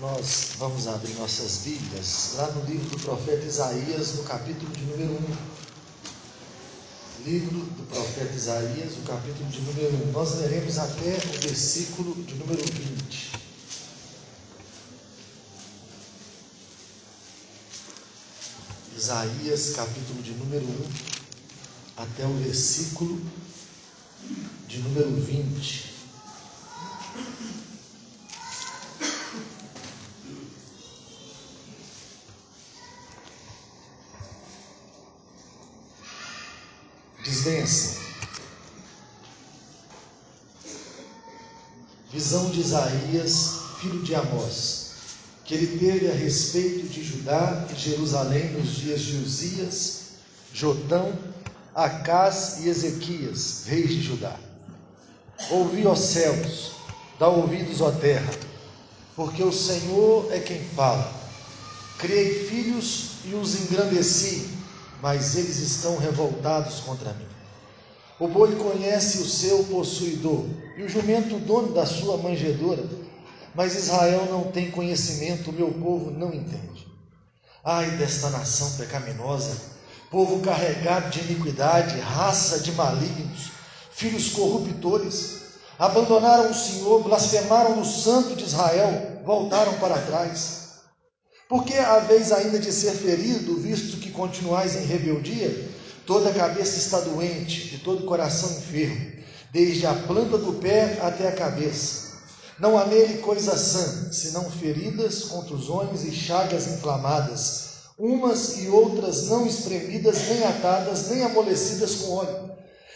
nós vamos abrir nossas Bíblias lá no livro do profeta Isaías, no capítulo de número 1. Livro do profeta Isaías, o capítulo de número 1. Nós leremos até o versículo de número 20. Isaías, capítulo de número 1, até o versículo de número 20. Filho de Amós, que ele teve a respeito de Judá e Jerusalém nos dias de Uzias, Jotão, Acás e Ezequias, reis de Judá. Ouvi, ó céus, dá ouvidos, ó terra, porque o Senhor é quem fala. Criei filhos e os engrandeci, mas eles estão revoltados contra mim. O boi conhece o seu possuidor, e o jumento dono da sua manjedoura, mas Israel não tem conhecimento, o meu povo não entende. Ai desta nação pecaminosa, povo carregado de iniquidade, raça de malignos, filhos corruptores, abandonaram o Senhor, blasfemaram o Santo de Israel, voltaram para trás. Porque a vez ainda de ser ferido, visto que continuais em rebeldia, toda a cabeça está doente e todo o coração enfermo, desde a planta do pé até a cabeça. Não há nele coisa sã, senão feridas, contusões e chagas inflamadas, umas e outras não espremidas, nem atadas, nem amolecidas com óleo.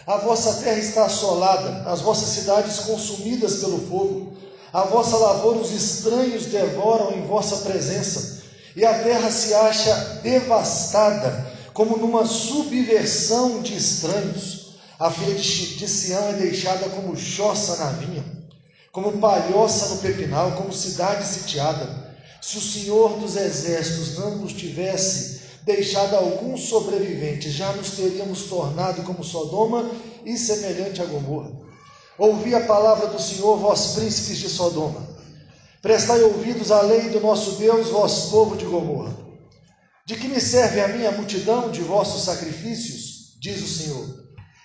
A vossa terra está assolada, as vossas cidades consumidas pelo fogo. A vossa lavoura os estranhos devoram em vossa presença, e a terra se acha devastada, como numa subversão de estranhos. A filha de Sião é deixada como choça na vinha, como palhoça no pepinal, como cidade sitiada. Se o Senhor dos exércitos não nos tivesse deixado alguns sobreviventes, já nos teríamos tornado como Sodoma e semelhante a Gomorra. Ouvi a palavra do Senhor, vós príncipes de Sodoma. Prestai ouvidos à lei do nosso Deus, vós povo de Gomorra. De que me serve a minha multidão de vossos sacrifícios? Diz o Senhor.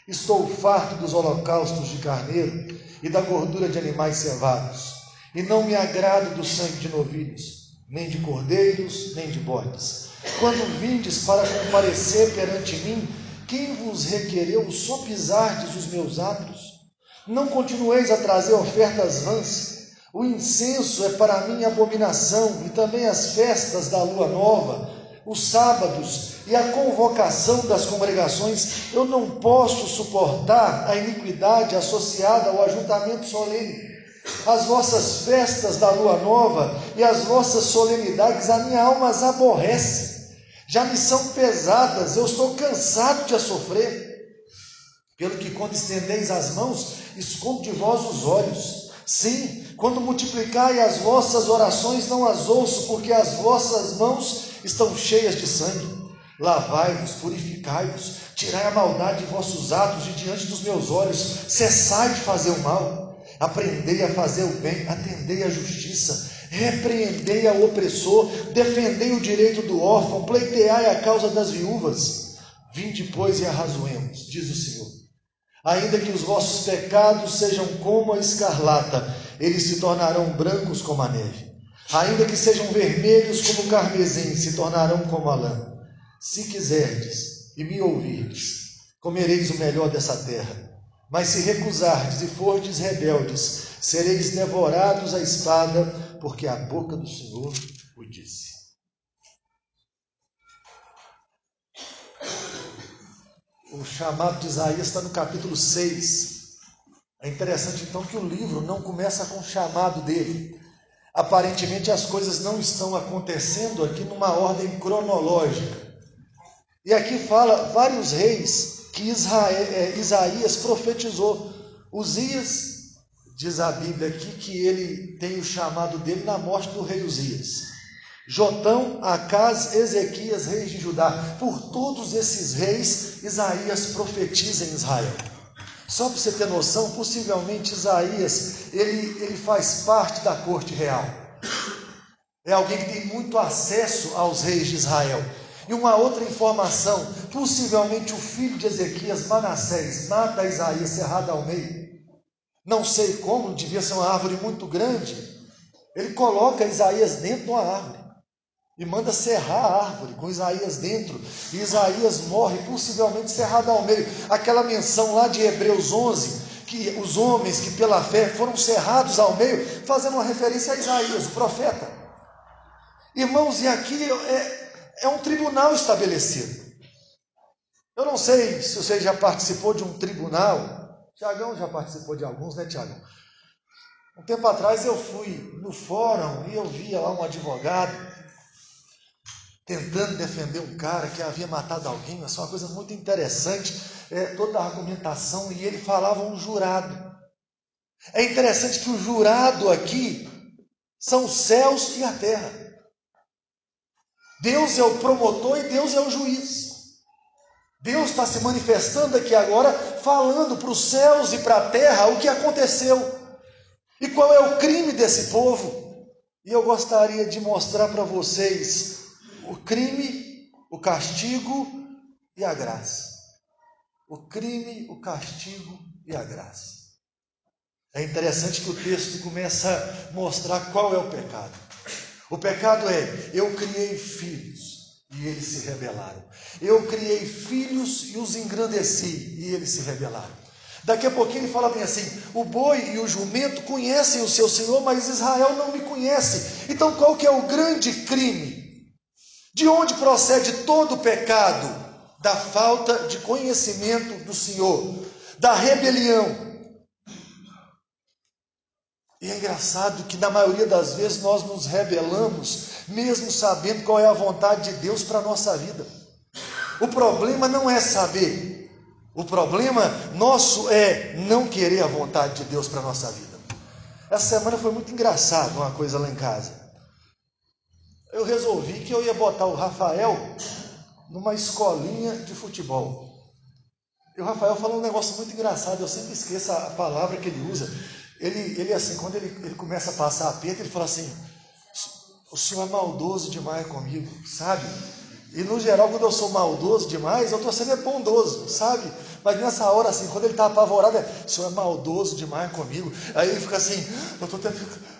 Estou farto dos holocaustos de carneiro e da gordura de animais cevados, e não me agrado do sangue de novilhos, nem de cordeiros, nem de bodes. Quando vindes para comparecer perante mim, quem vos requereu sopizardes os meus atos? Não continueis a trazer ofertas vãs. O incenso é para mim abominação, e também as festas da lua nova, os sábados e a convocação das congregações. Eu não posso suportar a iniquidade associada ao ajuntamento solene. As vossas festas da lua nova e as vossas solenidades, a minha alma as aborrece já me são pesadas, eu estou cansado de a sofrer. Pelo que quando estendeis as mãos, escondo de vós os olhos. Sim, quando multiplicai as vossas orações, não as ouço, porque as vossas mãos estão cheias de sangue. Lavai-vos, purificai-vos, tirai a maldade de vossos atos de diante dos meus olhos, cessai de fazer o mal, aprendei a fazer o bem, atendei a justiça, repreendei ao opressor, defendei o direito do órfão, pleiteai a causa das viúvas. Vinde, pois, e arrazoemos, diz o Senhor. Ainda que os vossos pecados sejam como a escarlata, eles se tornarão brancos como a neve. Ainda que sejam vermelhos como carmesim, se tornarão como a lã. Se quiserdes e me ouvirdes, comereis o melhor dessa terra. Mas se recusardes e fordes rebeldes, sereis devorados à espada, porque a boca do Senhor o disse. O chamado de Isaías está no capítulo 6. É interessante então que o livro não começa com o chamado dele. Aparentemente as coisas não estão acontecendo aqui numa ordem cronológica. E aqui fala vários reis que Israel, é, Isaías profetizou. Uzias, diz a Bíblia aqui que ele tem o chamado dele na morte do rei Uzias. Jotão, Acaz, Ezequias, reis de Judá. Por todos esses reis, Isaías profetiza em Israel. Só para você ter noção, possivelmente Isaías, ele, ele faz parte da corte real. É alguém que tem muito acesso aos reis de Israel. E uma outra informação: possivelmente o filho de Ezequias, Manassés, mata Isaías cerrado ao meio. Não sei como, devia ser uma árvore muito grande. Ele coloca Isaías dentro de uma árvore e manda serrar a árvore com Isaías dentro. E Isaías morre, possivelmente cerrado ao meio. Aquela menção lá de Hebreus 11, que os homens que pela fé foram cerrados ao meio, fazendo uma referência a Isaías, o profeta. Irmãos, e aqui é, é um tribunal estabelecido. Eu não sei se você já participou de um tribunal. Tiagão já participou de alguns, né, Tiagão? Um tempo atrás eu fui no fórum e eu via lá um advogado tentando defender um cara que havia matado alguém, mas foi uma coisa muito interessante, é, toda a argumentação, e ele falava um jurado. É interessante que o jurado aqui são os céus e a terra. Deus é o promotor e Deus é o juiz. Deus está se manifestando aqui agora, falando para os céus e para a terra o que aconteceu e qual é o crime desse povo. E eu gostaria de mostrar para vocês o crime, o castigo e a graça. O crime, o castigo e a graça. É interessante que o texto começa a mostrar qual é o pecado. O pecado é: eu criei filhos e eles se rebelaram. Eu criei filhos e os engrandeci e eles se rebelaram. Daqui a pouquinho ele fala bem assim: o boi e o jumento conhecem o seu Senhor, mas Israel não me conhece. Então qual que é o grande crime? De onde procede todo o pecado? Da falta de conhecimento do Senhor, da rebelião. E é engraçado que na maioria das vezes nós nos rebelamos, mesmo sabendo qual é a vontade de Deus para a nossa vida. O problema não é saber, o problema nosso é não querer a vontade de Deus para a nossa vida. Essa semana foi muito engraçado uma coisa lá em casa eu resolvi que eu ia botar o Rafael numa escolinha de futebol. E o Rafael falou um negócio muito engraçado, eu sempre esqueço a palavra que ele usa. Ele, ele assim, quando ele, ele começa a passar a perda, ele fala assim: o senhor é maldoso demais comigo, sabe? E no geral, quando eu sou maldoso demais, eu estou sendo é bondoso, sabe? Mas nessa hora, assim, quando ele está apavorado, é, o senhor é maldoso demais comigo. Aí ele fica assim, eu estou até,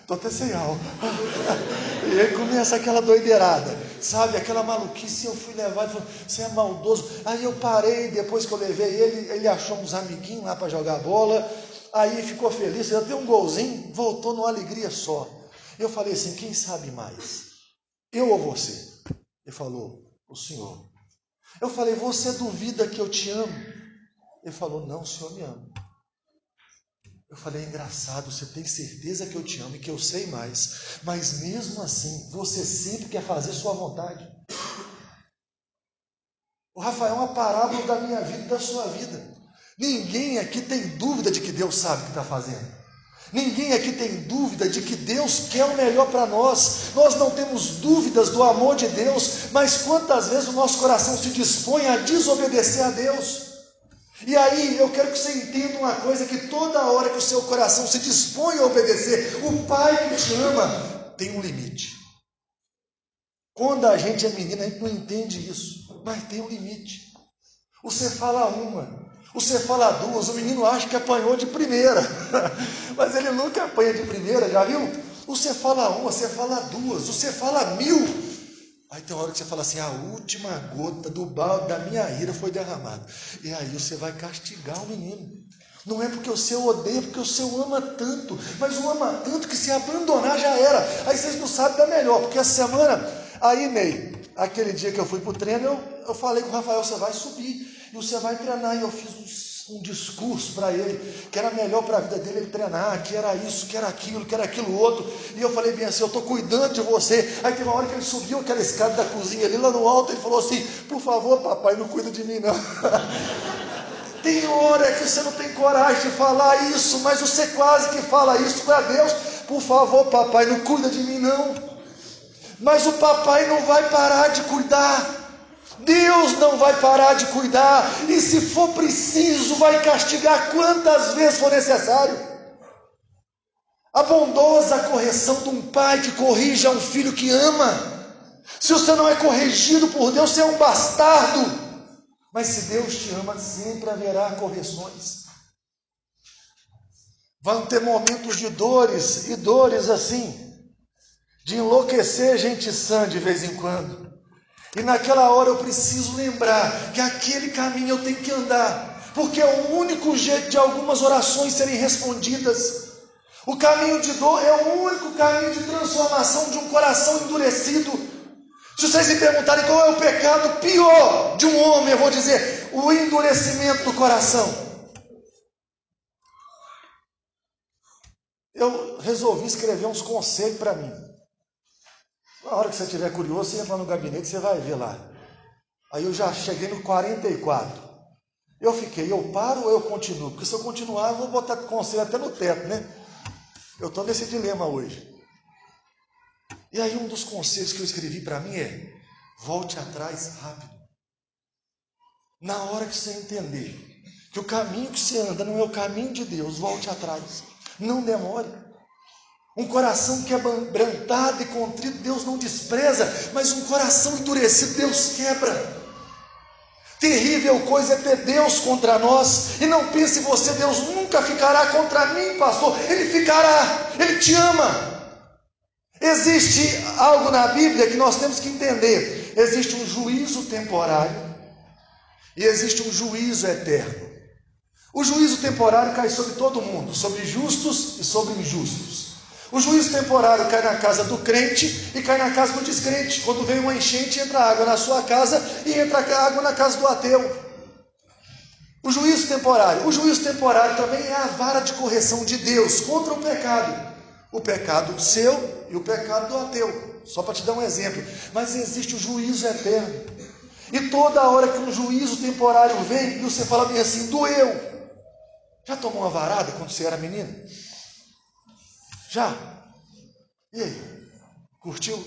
tô até sem alma. E aí começa aquela doideirada, sabe? Aquela maluquice. Eu fui levado falei, você é maldoso. Aí eu parei, depois que eu levei ele, ele achou uns amiguinhos lá para jogar bola. Aí ficou feliz, já deu um golzinho, voltou numa alegria só. Eu falei assim: quem sabe mais? Eu ou você? Ele falou: o Senhor. Eu falei: você duvida que eu te amo? Ele falou: não, o Senhor me ama. Eu falei, é engraçado, você tem certeza que eu te amo e que eu sei mais, mas mesmo assim, você sempre quer fazer sua vontade. O Rafael é uma parábola da minha vida e da sua vida. Ninguém aqui tem dúvida de que Deus sabe o que está fazendo. Ninguém aqui tem dúvida de que Deus quer o melhor para nós. Nós não temos dúvidas do amor de Deus, mas quantas vezes o nosso coração se dispõe a desobedecer a Deus? E aí eu quero que você entenda uma coisa: que toda hora que o seu coração se dispõe a obedecer, o Pai que te ama tem um limite. Quando a gente é menina, a gente não entende isso, mas tem um limite. Você fala uma, você fala duas, o menino acha que apanhou de primeira, mas ele nunca apanha de primeira, já viu? Você fala uma, você fala duas, você fala mil, Aí tem uma hora que você fala assim: a última gota do balde da minha ira foi derramada. E aí você vai castigar o menino. Não é porque o seu odeia, porque o seu ama tanto. Mas o ama tanto que se abandonar já era. Aí vocês não sabem da melhor, porque essa semana, aí Ney, aquele dia que eu fui para o treino, eu, eu falei com o Rafael: você vai subir você vai treinar. E eu fiz uns um discurso para ele, que era melhor para a vida dele ele treinar, que era isso, que era aquilo, que era aquilo outro. E eu falei bem assim: eu estou cuidando de você. Aí teve uma hora que ele subiu aquela escada da cozinha ali lá no alto, ele falou assim: por favor, papai, não cuida de mim não. tem hora que você não tem coragem de falar isso, mas você quase que fala isso para Deus: por favor, papai, não cuida de mim não. Mas o papai não vai parar de cuidar. Deus não vai parar de cuidar, e se for preciso, vai castigar quantas vezes for necessário. A bondosa correção de um pai que corrige a um filho que ama. Se você não é corrigido por Deus, você é um bastardo. Mas se Deus te ama, sempre haverá correções. Vão ter momentos de dores e dores assim, de enlouquecer gente sã de vez em quando. E naquela hora eu preciso lembrar que aquele caminho eu tenho que andar, porque é o único jeito de algumas orações serem respondidas. O caminho de dor é o único caminho de transformação de um coração endurecido. Se vocês me perguntarem qual é o pecado pior de um homem, eu vou dizer o endurecimento do coração. Eu resolvi escrever uns conselhos para mim. Na hora que você estiver curioso, você entra no gabinete, você vai ver lá. Aí eu já cheguei no 44. Eu fiquei, eu paro ou eu continuo? Porque se eu continuar, eu vou botar conselho até no teto, né? Eu estou nesse dilema hoje. E aí, um dos conselhos que eu escrevi para mim é: volte atrás rápido. Na hora que você entender que o caminho que você anda não é o caminho de Deus, volte atrás. Não demore. Um coração quebrantado e contrito, Deus não despreza, mas um coração endurecido, Deus quebra. Terrível coisa é ter Deus contra nós. E não pense você, Deus nunca ficará contra mim, pastor. Ele ficará, Ele te ama. Existe algo na Bíblia que nós temos que entender: existe um juízo temporário e existe um juízo eterno. O juízo temporário cai sobre todo mundo, sobre justos e sobre injustos. O juízo temporário cai na casa do crente e cai na casa do descrente. Quando vem uma enchente, entra água na sua casa e entra água na casa do ateu. O juízo temporário. O juízo temporário também é a vara de correção de Deus contra o pecado. O pecado seu e o pecado do ateu. Só para te dar um exemplo. Mas existe o juízo eterno. E toda hora que um juízo temporário vem, você fala bem assim, doeu. Já tomou uma varada quando você era menino? Já? E aí? Curtiu?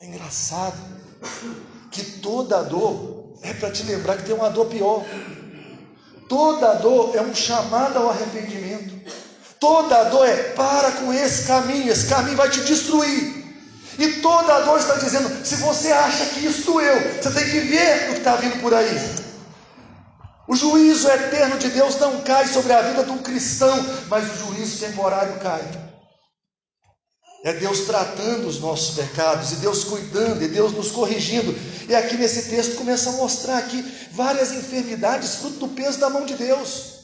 É engraçado que toda dor é para te lembrar que tem uma dor pior. Toda dor é um chamado ao arrependimento. Toda dor é para com esse caminho, esse caminho vai te destruir. E toda dor está dizendo: se você acha que isso doeu, você tem que ver o que está vindo por aí. O juízo eterno de Deus não cai sobre a vida de um cristão, mas o juízo temporário cai. É Deus tratando os nossos pecados, e Deus cuidando, e Deus nos corrigindo. E aqui nesse texto começa a mostrar aqui várias enfermidades fruto do peso da mão de Deus.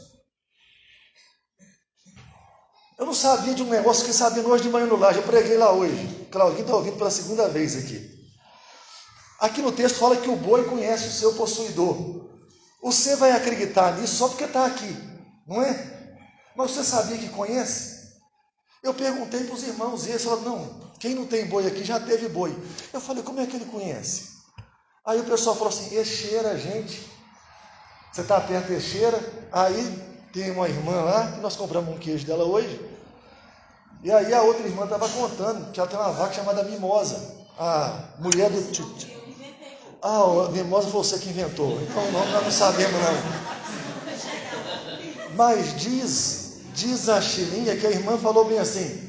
Eu não sabia de um negócio que sabendo hoje de manhã no laje, eu preguei lá hoje. Claudinho está ouvindo pela segunda vez aqui. Aqui no texto fala que o boi conhece o seu possuidor. Você vai acreditar nisso só porque está aqui, não é? Mas você sabia que conhece? Eu perguntei para os irmãos e eles falaram: não, quem não tem boi aqui já teve boi. Eu falei: como é que ele conhece? Aí o pessoal falou assim: Eixeira, gente. Você está perto de Eixeira? Aí tem uma irmã lá, que nós compramos um queijo dela hoje. E aí a outra irmã estava contando que ela tem uma vaca chamada Mimosa, a mulher do. Ah, o Mimosa foi você que inventou. Então o nome nós não sabemos não. Mas diz, diz a Chilinha que a irmã falou bem assim,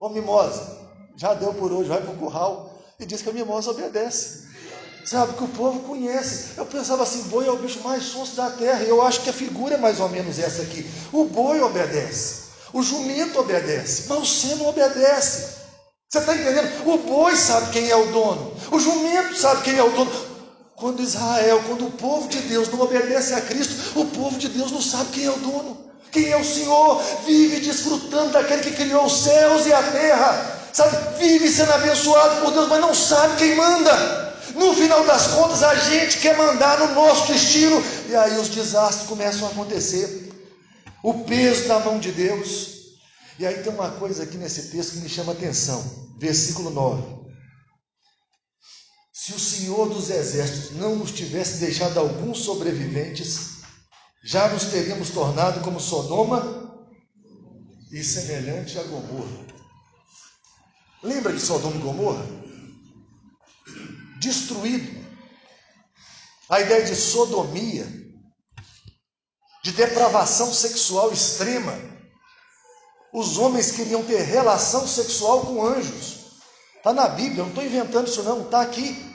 ô Mimosa, já deu por hoje, vai para o curral. E diz que a Mimosa obedece. Sabe, que o povo conhece. Eu pensava assim, boi é o bicho mais sonso da terra. E eu acho que a figura é mais ou menos essa aqui. O boi obedece. O jumento obedece. Mas você não obedece. Você está entendendo? O boi sabe quem é o dono. O jumento sabe quem é o dono. Quando Israel, quando o povo de Deus não obedece a Cristo, o povo de Deus não sabe quem é o dono, quem é o Senhor, vive desfrutando daquele que criou os céus e a terra, sabe, vive sendo abençoado por Deus, mas não sabe quem manda. No final das contas, a gente quer mandar no nosso destino, e aí os desastres começam a acontecer. O peso da mão de Deus. E aí tem uma coisa aqui nesse texto que me chama a atenção, versículo 9. Se o Senhor dos Exércitos não nos tivesse deixado alguns sobreviventes, já nos teríamos tornado como Sodoma e semelhante a Gomorra. Lembra de Sodoma e Gomorra? Destruído. A ideia de sodomia de depravação sexual extrema. Os homens queriam ter relação sexual com anjos. Está na Bíblia, eu não estou inventando isso não, está aqui.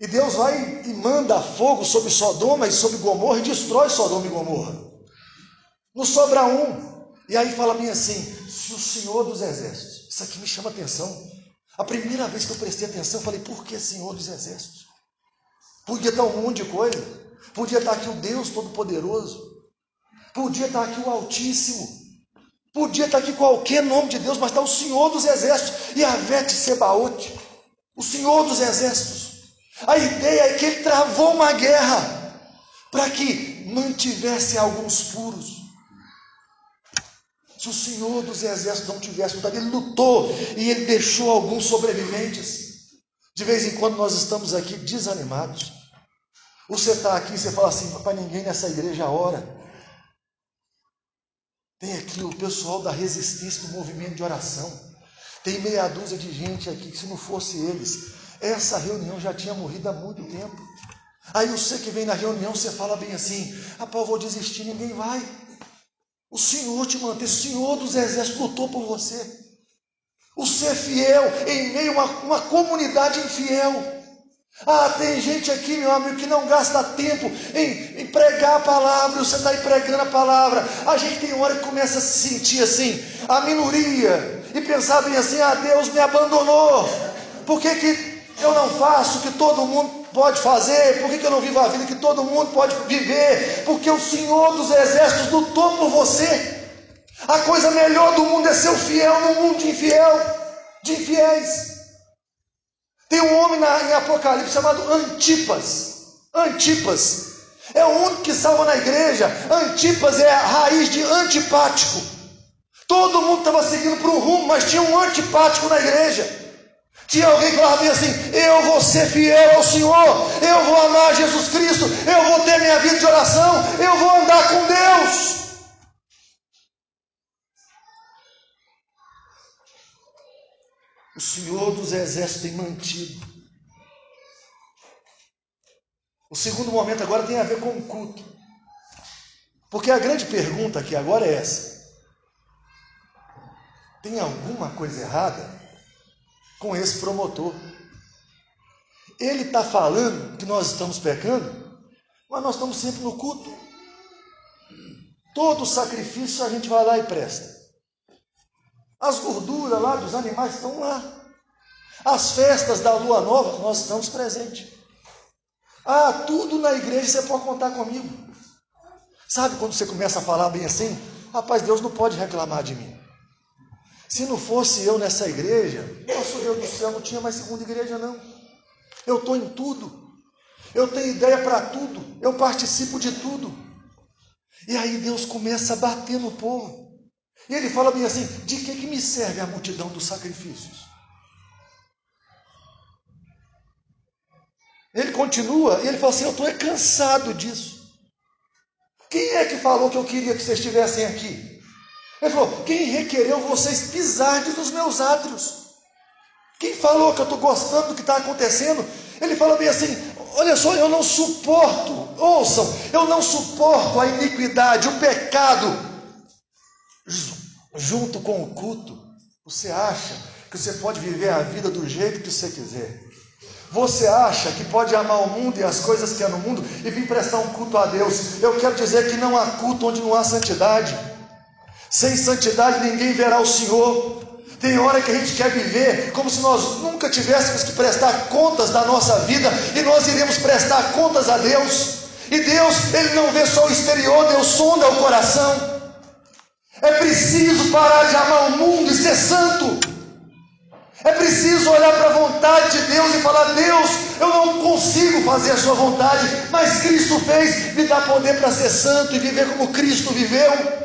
E Deus vai e manda fogo sobre Sodoma e sobre Gomorra e destrói Sodoma e Gomorra. Não sobra um. E aí fala bem assim: o Senhor dos Exércitos, isso aqui me chama atenção. A primeira vez que eu prestei atenção, eu falei, por que Senhor dos Exércitos? Podia estar um monte de coisa. Podia estar aqui o Deus Todo-Poderoso. Podia estar aqui o Altíssimo. Podia estar aqui qualquer nome de Deus, mas está o Senhor dos Exércitos. E Vete Sebaote. O Senhor dos Exércitos. A ideia é que ele travou uma guerra para que mantivesse alguns puros. Se o Senhor dos Exércitos não tivesse lutado, ele lutou e ele deixou alguns sobreviventes. De vez em quando nós estamos aqui desanimados. Você está aqui e você fala assim, para ninguém nessa igreja ora. Tem aqui o pessoal da resistência do movimento de oração. Tem meia dúzia de gente aqui que se não fosse eles, essa reunião já tinha morrido há muito tempo. Aí você que vem na reunião, você fala bem assim: rapaz, eu vou desistir, ninguém vai. O Senhor te mantém, o Senhor dos exércitos lutou por você. O ser fiel em meio a uma, uma comunidade infiel. Ah, tem gente aqui, meu amigo, que não gasta tempo em, em pregar a palavra, você está aí pregando a palavra. A gente tem hora que começa a se sentir assim, a minoria, e pensar bem assim: ah, Deus me abandonou. Por que, que eu não faço o que todo mundo pode fazer? Por que, eu não vivo a vida que todo mundo pode viver? Porque o Senhor dos Exércitos lutou por você. A coisa melhor do mundo é ser fiel no mundo de infiel, de infiéis. Tem um homem na, em Apocalipse chamado Antipas. Antipas. É o único que salva na igreja. Antipas é a raiz de antipático. Todo mundo estava seguindo para um rumo, mas tinha um antipático na igreja. Tinha alguém que falava assim: Eu vou ser fiel ao Senhor, eu vou amar Jesus Cristo, eu vou ter minha vida de oração, eu vou andar com Deus. O Senhor dos Exércitos tem mantido. O segundo momento agora tem a ver com o culto. Porque a grande pergunta aqui agora é essa: tem alguma coisa errada com esse promotor. Ele está falando que nós estamos pecando, mas nós estamos sempre no culto. Todo sacrifício a gente vai lá e presta. As gorduras lá dos animais estão lá. As festas da lua nova, nós estamos presentes. Ah, tudo na igreja você pode contar comigo. Sabe quando você começa a falar bem assim? Rapaz, Deus não pode reclamar de mim. Se não fosse eu nessa igreja, nosso Deus do céu, não tinha mais segunda igreja, não. Eu estou em tudo. Eu tenho ideia para tudo. Eu participo de tudo. E aí Deus começa a bater no povo. E ele fala bem assim: de que, que me serve a multidão dos sacrifícios? Ele continua e ele fala assim: Eu estou cansado disso. Quem é que falou que eu queria que vocês estivessem aqui? Ele falou: Quem requereu vocês pisarem nos meus átrios? Quem falou que eu estou gostando do que está acontecendo? Ele falou bem assim: Olha só, eu não suporto, ouçam, eu não suporto a iniquidade, o pecado, junto com o culto. Você acha que você pode viver a vida do jeito que você quiser? Você acha que pode amar o mundo e as coisas que há no mundo e vir prestar um culto a Deus? Eu quero dizer que não há culto onde não há santidade. Sem santidade ninguém verá o Senhor. Tem hora que a gente quer viver como se nós nunca tivéssemos que prestar contas da nossa vida e nós iremos prestar contas a Deus. E Deus, Ele não vê só o exterior, Deus sonda o coração. É preciso parar de amar o mundo e ser santo. É preciso olhar para a vontade de Deus e falar: Deus, eu não consigo fazer a Sua vontade, mas Cristo fez, me dá poder para ser santo e viver como Cristo viveu.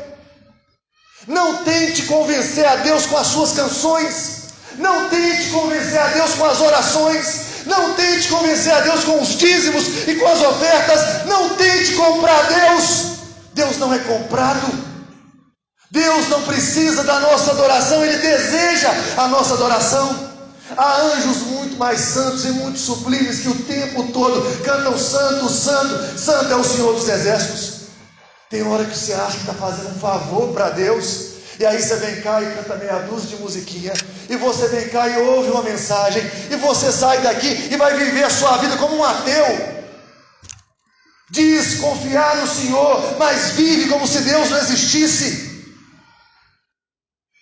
Não tente convencer a Deus com as suas canções. Não tente convencer a Deus com as orações. Não tente convencer a Deus com os dízimos e com as ofertas. Não tente comprar Deus. Deus não é comprado. Deus não precisa da nossa adoração, Ele deseja a nossa adoração. Há anjos muito mais santos e muito sublimes que o tempo todo cantam santo, santo, santo é o Senhor dos exércitos. Tem hora que você acha que está fazendo um favor para Deus, e aí você vem cá e canta meia dúzia de musiquinha, e você vem cá e ouve uma mensagem, e você sai daqui e vai viver a sua vida como um ateu. Diz confiar no Senhor, mas vive como se Deus não existisse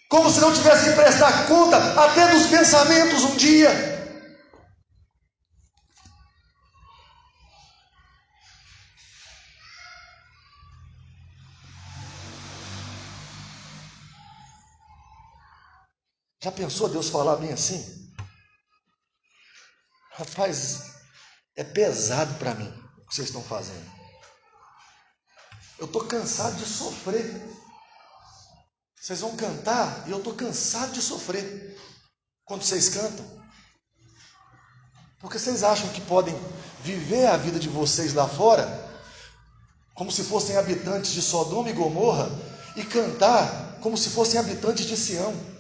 como se não tivesse que prestar conta até dos pensamentos um dia. Já pensou Deus falar bem assim? Rapaz, é pesado para mim o que vocês estão fazendo. Eu estou cansado de sofrer. Vocês vão cantar e eu estou cansado de sofrer quando vocês cantam. Porque vocês acham que podem viver a vida de vocês lá fora, como se fossem habitantes de Sodoma e Gomorra, e cantar como se fossem habitantes de Sião.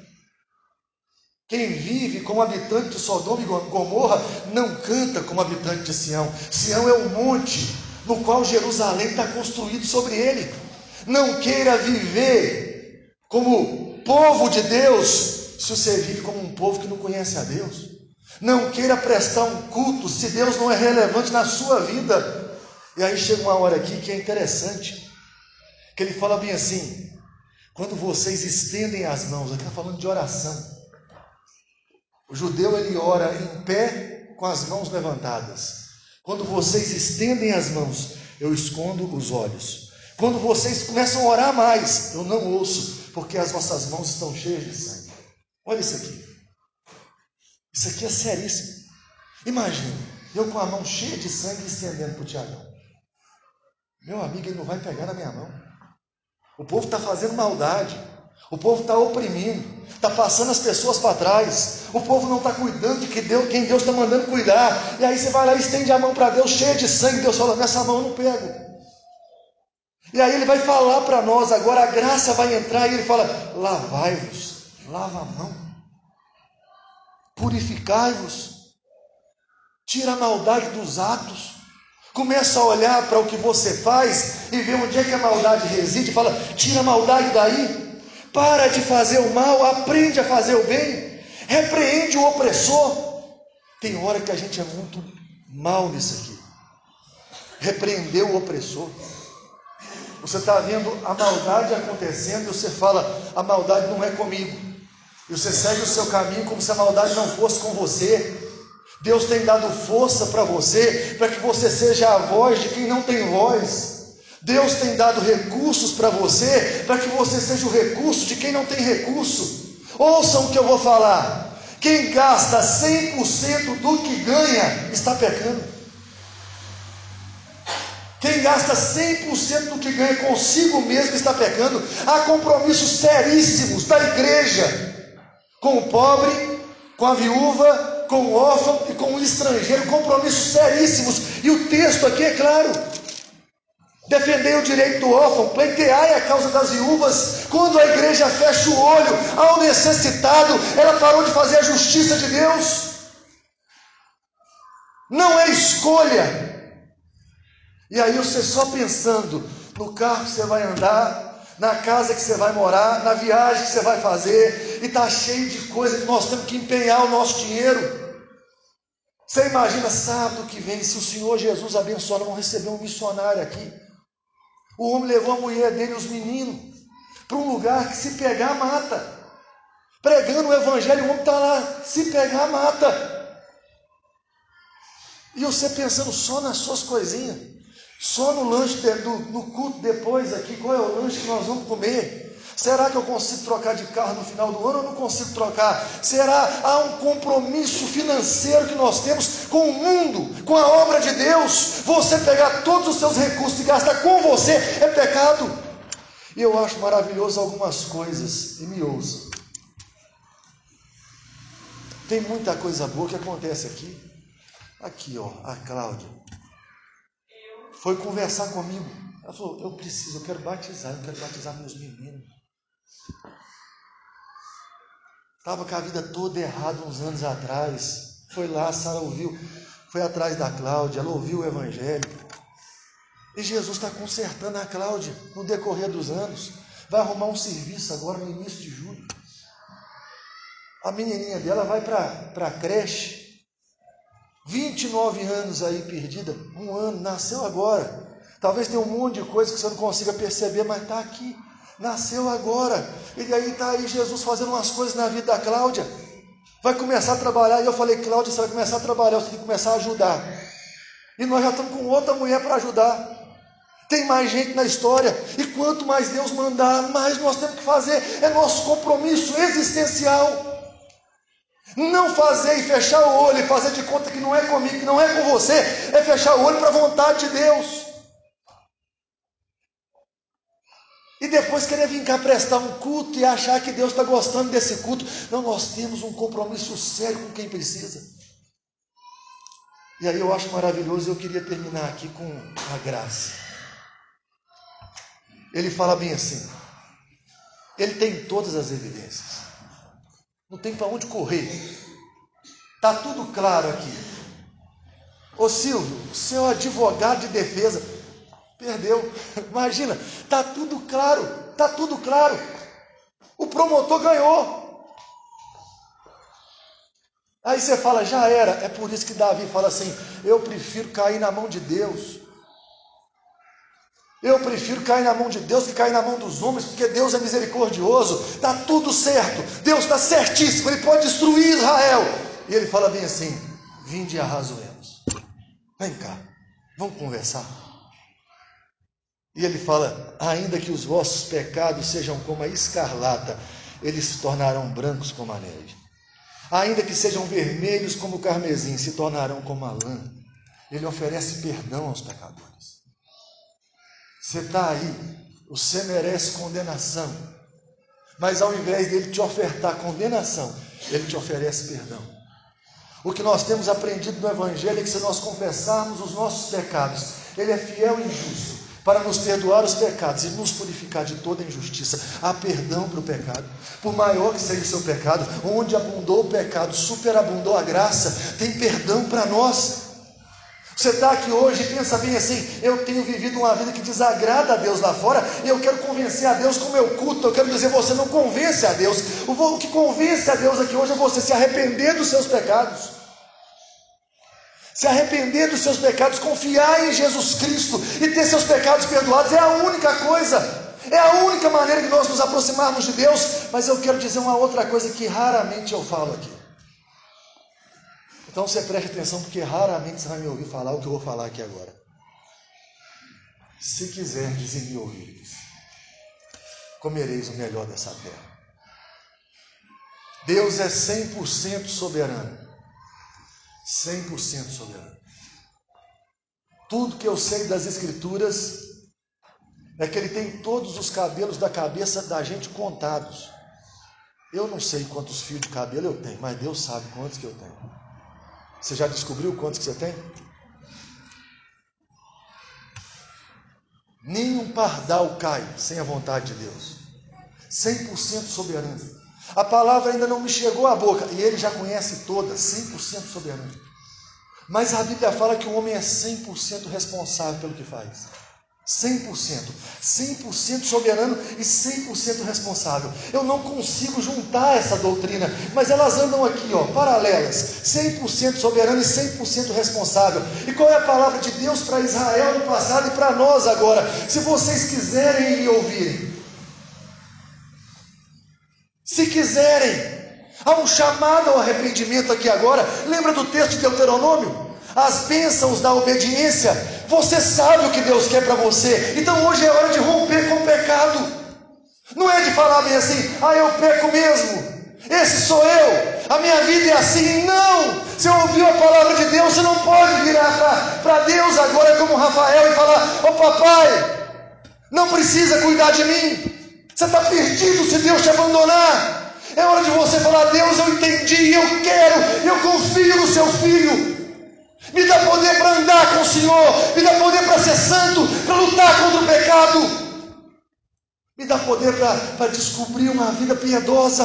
Quem vive como habitante de Sodoma e Gomorra não canta como habitante de Sião. Sião é o monte no qual Jerusalém está construído sobre ele. Não queira viver como povo de Deus, se você vive como um povo que não conhece a Deus. Não queira prestar um culto se Deus não é relevante na sua vida. E aí chega uma hora aqui que é interessante, que ele fala bem assim: quando vocês estendem as mãos, ele está falando de oração. O judeu ele ora em pé com as mãos levantadas. Quando vocês estendem as mãos, eu escondo os olhos. Quando vocês começam a orar mais, eu não ouço porque as vossas mãos estão cheias de sangue. Olha isso aqui. Isso aqui é seríssimo. Imagina, eu com a mão cheia de sangue estendendo para o Tiagão. Meu amigo, ele não vai pegar na minha mão. O povo está fazendo maldade. O povo está oprimindo, está passando as pessoas para trás. O povo não está cuidando de que Deus, quem Deus está mandando cuidar. E aí você vai lá e estende a mão para Deus cheia de sangue. Deus fala: Nessa mão eu não pego. E aí ele vai falar para nós agora, a graça vai entrar e ele fala: lavai-vos, lava a mão, purificai-vos, tira a maldade dos atos, começa a olhar para o que você faz e ver onde é que a maldade reside, fala: tira a maldade daí, para de fazer o mal, aprende a fazer o bem, repreende o opressor. Tem hora que a gente é muito mal nisso aqui. Repreender o opressor. Você está vendo a maldade acontecendo e você fala: a maldade não é comigo. E você segue o seu caminho como se a maldade não fosse com você. Deus tem dado força para você, para que você seja a voz de quem não tem voz. Deus tem dado recursos para você, para que você seja o recurso de quem não tem recurso. Ouçam o que eu vou falar. Quem gasta 100% do que ganha está pecando. Quem gasta 100% do que ganha consigo mesmo está pecando. Há compromissos seríssimos da igreja com o pobre, com a viúva, com o órfão e com o estrangeiro. Compromissos seríssimos. E o texto aqui é claro. Defender o direito do órfão, pleiteai a causa das viúvas. Quando a igreja fecha o olho ao necessitado, ela parou de fazer a justiça de Deus. Não é escolha, e aí você só pensando no carro que você vai andar, na casa que você vai morar, na viagem que você vai fazer, e está cheio de coisa que nós temos que empenhar o nosso dinheiro. Você imagina sábado que vem, se o Senhor Jesus abençoar, vamos receber um missionário aqui. O homem levou a mulher dele, os meninos, para um lugar que se pegar, mata. Pregando o evangelho, o homem está lá, se pegar, mata. E você pensando só nas suas coisinhas. Só no lanche, do, no culto depois aqui, qual é o lanche que nós vamos comer? Será que eu consigo trocar de carro no final do ano ou não consigo trocar? Será há um compromisso financeiro que nós temos com o mundo, com a obra de Deus? Você pegar todos os seus recursos e gastar com você é pecado. E eu acho maravilhoso algumas coisas, e me ouça. Tem muita coisa boa que acontece aqui. Aqui, ó, a Cláudia foi conversar comigo. Ela falou: Eu preciso, eu quero batizar, eu quero batizar meus meninos. Estava com a vida toda errada uns anos atrás. Foi lá, Sara ouviu, foi atrás da Cláudia, ela ouviu o Evangelho. E Jesus está consertando a Cláudia no decorrer dos anos. Vai arrumar um serviço agora no início de julho. A menininha dela vai para a creche. 29 anos aí perdida, um ano, nasceu agora. Talvez tenha um monte de coisa que você não consiga perceber, mas está aqui. Nasceu agora. E aí está aí Jesus fazendo umas coisas na vida da Cláudia. Vai começar a trabalhar. E eu falei, Cláudia, você vai começar a trabalhar, você tem que começar a ajudar. E nós já estamos com outra mulher para ajudar. Tem mais gente na história. E quanto mais Deus mandar, mais nós temos que fazer. É nosso compromisso existencial. Não fazer e fechar o olho fazer de conta que não é comigo, que não é com você, é fechar o olho para a vontade de Deus. E depois querer vir cá prestar um culto e achar que Deus está gostando desse culto. Não, nós temos um compromisso sério com quem precisa. E aí eu acho maravilhoso, eu queria terminar aqui com a graça. Ele fala bem assim: ele tem todas as evidências, não tem para onde correr, está tudo claro aqui. Ô Silvio, seu advogado de defesa, Perdeu. Imagina, tá tudo claro, tá tudo claro. O promotor ganhou. Aí você fala, já era. É por isso que Davi fala assim: eu prefiro cair na mão de Deus. Eu prefiro cair na mão de Deus que cair na mão dos homens, porque Deus é misericordioso, está tudo certo, Deus está certíssimo, Ele pode destruir Israel. E ele fala bem assim: vinde e arrazoemos. Vem cá, vamos conversar. E ele fala: ainda que os vossos pecados sejam como a escarlata, eles se tornarão brancos como a neve. Ainda que sejam vermelhos como o carmesim, se tornarão como a lã. Ele oferece perdão aos pecadores. Você está aí, você merece condenação. Mas ao invés dele te ofertar condenação, ele te oferece perdão. O que nós temos aprendido no Evangelho é que se nós confessarmos os nossos pecados, ele é fiel e justo para nos perdoar os pecados e nos purificar de toda injustiça. Há perdão para o pecado. Por maior que seja o seu pecado, onde abundou o pecado, superabundou a graça, tem perdão para nós. Você está aqui hoje e pensa bem assim: eu tenho vivido uma vida que desagrada a Deus lá fora e eu quero convencer a Deus com o meu culto. Eu quero dizer, você não convence a Deus. O que convence a Deus aqui hoje é você se arrepender dos seus pecados se arrepender dos seus pecados, confiar em Jesus Cristo e ter seus pecados perdoados, é a única coisa, é a única maneira de nós nos aproximarmos de Deus. Mas eu quero dizer uma outra coisa que raramente eu falo aqui. Então você preste atenção, porque raramente você vai me ouvir falar o que eu vou falar aqui agora. Se quiserdes e me ouvires, comereis o melhor dessa terra. Deus é 100% soberano. 100% soberano. Tudo que eu sei das Escrituras é que Ele tem todos os cabelos da cabeça da gente contados. Eu não sei quantos fios de cabelo eu tenho, mas Deus sabe quantos que eu tenho. Você já descobriu quantos que você tem? Nenhum pardal cai sem a vontade de Deus. 100% soberano. A palavra ainda não me chegou à boca e ele já conhece toda, 100% soberano. Mas a Bíblia fala que o homem é 100% responsável pelo que faz. 100%, 100% soberano e 100% responsável. Eu não consigo juntar essa doutrina, mas elas andam aqui, ó, paralelas. 100% soberano e 100% responsável. E qual é a palavra de Deus para Israel no passado e para nós agora? Se vocês quiserem me ouvirem, se quiserem. Há um chamado ao arrependimento aqui agora. Lembra do texto de Deuteronômio? As bênçãos da obediência. Você sabe o que Deus quer para você. Então hoje é hora de romper com o pecado. Não é de falar bem assim, ah, eu peco mesmo. Esse sou eu, a minha vida é assim. Não! Você ouviu a palavra de Deus, você não pode virar para Deus agora como Rafael e falar: Ô oh, papai, não precisa cuidar de mim, você está perdido se Deus te abandonar. É hora de você falar: Deus, eu entendi, eu quero, eu confio no seu filho. Me dá poder para andar com o Senhor, me dá poder para ser santo, para lutar contra o pecado, me dá poder para descobrir uma vida piedosa.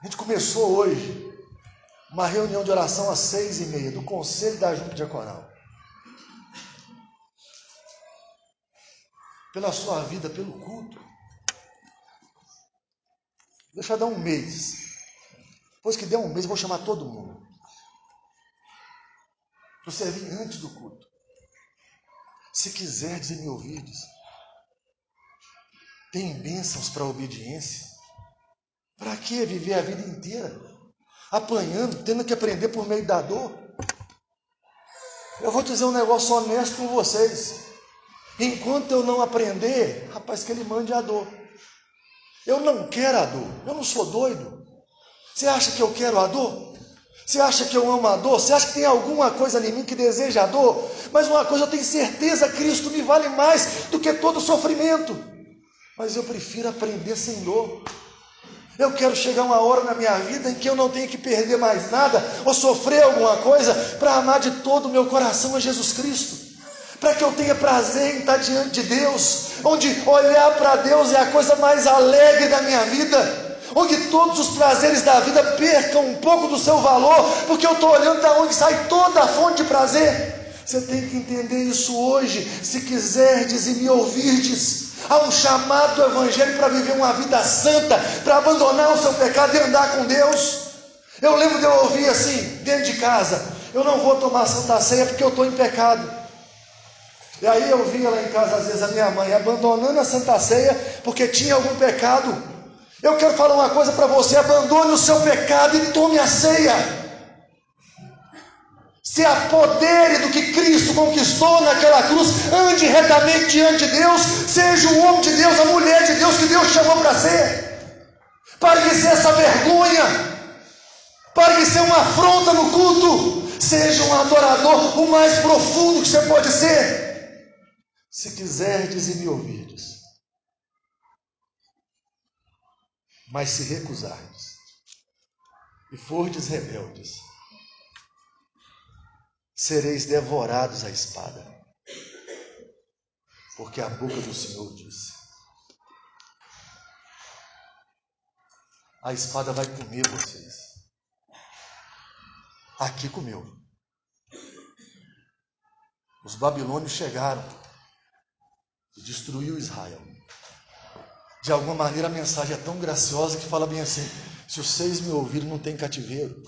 A gente começou hoje uma reunião de oração às seis e meia do Conselho da Junta Diaconal. Pela sua vida, pelo culto. Deixa eu dar um mês. Depois que der um mês, vou chamar todo mundo. Para você vir antes do culto. Se quiserdes e me ouvirdes, tem bênçãos para a obediência. Para que viver a vida inteira apanhando, tendo que aprender por meio da dor? Eu vou dizer um negócio honesto com vocês. Enquanto eu não aprender, rapaz, que ele mande a dor. Eu não quero a dor, eu não sou doido. Você acha que eu quero a dor? Você acha que eu amo a dor? Você acha que tem alguma coisa em mim que deseja a dor? Mas uma coisa eu tenho certeza: Cristo me vale mais do que todo sofrimento mas eu prefiro aprender sem dor. Eu quero chegar uma hora na minha vida em que eu não tenho que perder mais nada ou sofrer alguma coisa para amar de todo o meu coração a Jesus Cristo. Para que eu tenha prazer em estar diante de Deus, onde olhar para Deus é a coisa mais alegre da minha vida, onde todos os prazeres da vida percam um pouco do seu valor, porque eu estou olhando da onde sai toda a fonte de prazer. Você tem que entender isso hoje, se quiserdes e me ouvirdes. Há um chamado do Evangelho para viver uma vida santa, para abandonar o seu pecado e andar com Deus. Eu lembro de eu ouvir assim, dentro de casa: eu não vou tomar santa ceia porque eu estou em pecado. E aí eu via lá em casa, às vezes, a minha mãe abandonando a santa ceia porque tinha algum pecado. Eu quero falar uma coisa para você: abandone o seu pecado e tome a ceia se apodere do que Cristo conquistou naquela cruz, ande retamente diante de Deus, seja o homem de Deus, a mulher de Deus que Deus chamou para ser. Pare de ser essa vergonha, pare de ser uma afronta no culto, seja um adorador o mais profundo que você pode ser. Se quiserdes e me ouvirdes, mas se recusardes e fordes rebeldes, sereis devorados à espada. Porque a boca do Senhor disse: A espada vai comer vocês. Aqui comeu. Os babilônios chegaram destruiu Israel. De alguma maneira a mensagem é tão graciosa que fala bem assim: se seis me ouvirem, não tem cativeiro.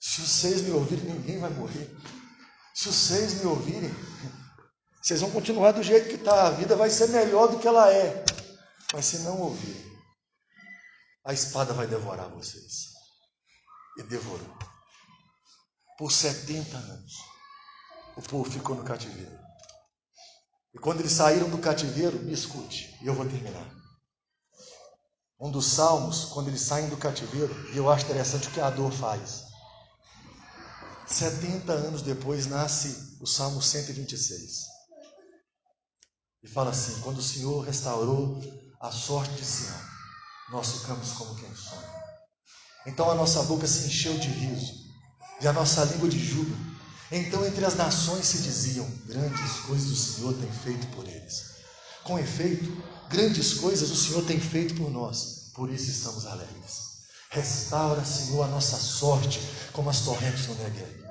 Se vocês me ouvirem, ninguém vai morrer. Se vocês me ouvirem, vocês vão continuar do jeito que está. A vida vai ser melhor do que ela é. Mas se não ouvirem, a espada vai devorar vocês. E devorou. Por 70 anos, o povo ficou no cativeiro. E quando eles saíram do cativeiro, me escute, e eu vou terminar. Um dos salmos, quando eles saem do cativeiro, e eu acho interessante o que a dor faz. 70 anos depois nasce o Salmo 126. E fala assim: Quando o Senhor restaurou a sorte de Sião, nós ficamos como quem sonha. Então a nossa boca se encheu de riso, e a nossa língua de júbilo. Então entre as nações se diziam: Grandes coisas o Senhor tem feito por eles. Com efeito, grandes coisas o Senhor tem feito por nós, por isso estamos alegres. Restaura, Senhor, a nossa sorte, como as torrentes no Negev.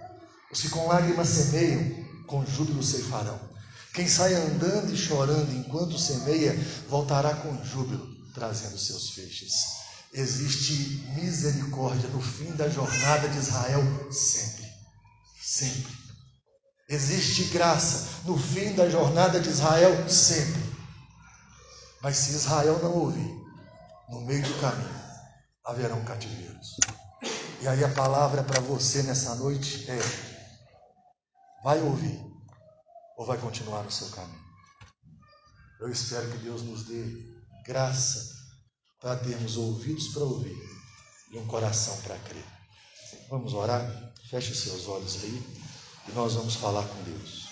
Os que com lágrimas semeiam, com júbilo ceifarão. Quem sai andando e chorando enquanto semeia, voltará com júbilo, trazendo seus feixes. Existe misericórdia no fim da jornada de Israel, sempre. Sempre. Existe graça no fim da jornada de Israel, sempre. Mas se Israel não ouvir, no meio do caminho, haverão cativeiros. E aí a palavra para você nessa noite é: vai ouvir ou vai continuar no seu caminho? Eu espero que Deus nos dê graça para termos ouvidos para ouvir e um coração para crer. Vamos orar? Feche os seus olhos aí e nós vamos falar com Deus.